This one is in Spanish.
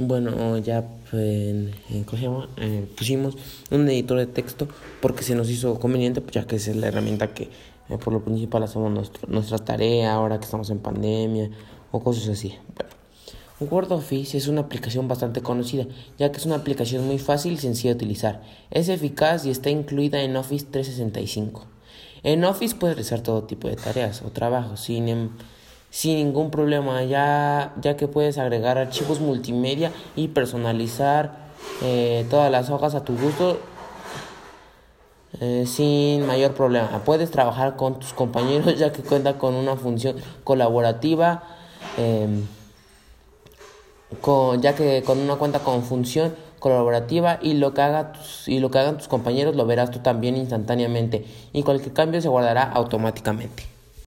Bueno, ya en, eh, pusimos un editor de texto porque se nos hizo conveniente, pues ya que es la herramienta que eh, por lo principal hacemos nuestra tarea ahora que estamos en pandemia o cosas así. Bueno, Word Office es una aplicación bastante conocida, ya que es una aplicación muy fácil y sencilla de utilizar. Es eficaz y está incluida en Office 365. En Office puedes realizar todo tipo de tareas o trabajos sin em, sin ningún problema, ya, ya que puedes agregar archivos multimedia y personalizar eh, todas las hojas a tu gusto eh, sin mayor problema. Puedes trabajar con tus compañeros ya que cuenta con una función colaborativa, em, con, ya que con una cuenta con función colaborativa y lo que haga y lo que hagan tus compañeros lo verás tú también instantáneamente y cualquier cambio se guardará automáticamente.